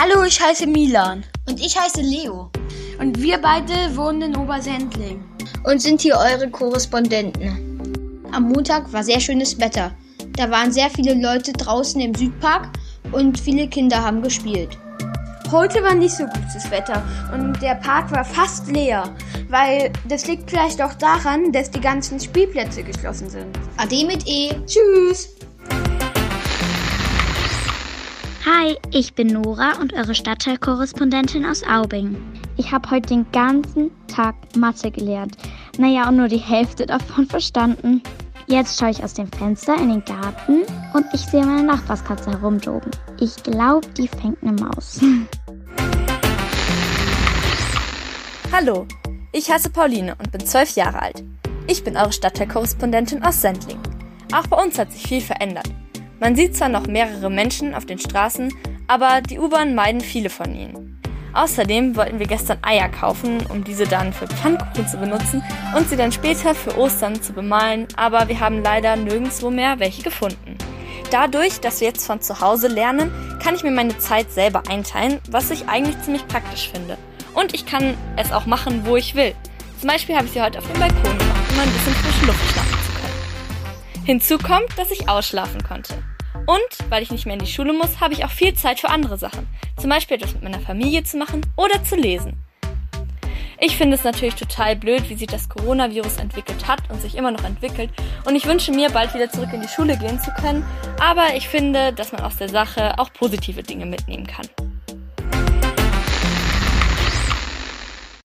Hallo, ich heiße Milan. Und ich heiße Leo. Und wir beide wohnen in Obersendling. Und sind hier eure Korrespondenten. Am Montag war sehr schönes Wetter. Da waren sehr viele Leute draußen im Südpark und viele Kinder haben gespielt. Heute war nicht so gutes Wetter und der Park war fast leer, weil das liegt vielleicht auch daran, dass die ganzen Spielplätze geschlossen sind. Ade mit E. Tschüss! Hi, ich bin Nora und eure Stadtteilkorrespondentin aus Aubing. Ich habe heute den ganzen Tag Mathe gelernt. Naja, und nur die Hälfte davon verstanden. Jetzt schaue ich aus dem Fenster in den Garten und ich sehe meine Nachbarskatze herumtoben. Ich glaube, die fängt eine Maus. Hallo, ich heiße Pauline und bin zwölf Jahre alt. Ich bin eure Stadtteilkorrespondentin aus Sendling. Auch bei uns hat sich viel verändert. Man sieht zwar noch mehrere Menschen auf den Straßen, aber die U-Bahn meiden viele von ihnen. Außerdem wollten wir gestern Eier kaufen, um diese dann für Pfannkuchen zu benutzen und sie dann später für Ostern zu bemalen, aber wir haben leider nirgendwo mehr welche gefunden. Dadurch, dass wir jetzt von zu Hause lernen, kann ich mir meine Zeit selber einteilen, was ich eigentlich ziemlich praktisch finde. Und ich kann es auch machen, wo ich will. Zum Beispiel habe ich sie heute auf dem Balkon gemacht, um ein bisschen frische Luft schnappen zu können. Hinzu kommt, dass ich ausschlafen konnte. Und weil ich nicht mehr in die Schule muss, habe ich auch viel Zeit für andere Sachen. Zum Beispiel etwas mit meiner Familie zu machen oder zu lesen. Ich finde es natürlich total blöd, wie sich das Coronavirus entwickelt hat und sich immer noch entwickelt. Und ich wünsche mir, bald wieder zurück in die Schule gehen zu können. Aber ich finde, dass man aus der Sache auch positive Dinge mitnehmen kann.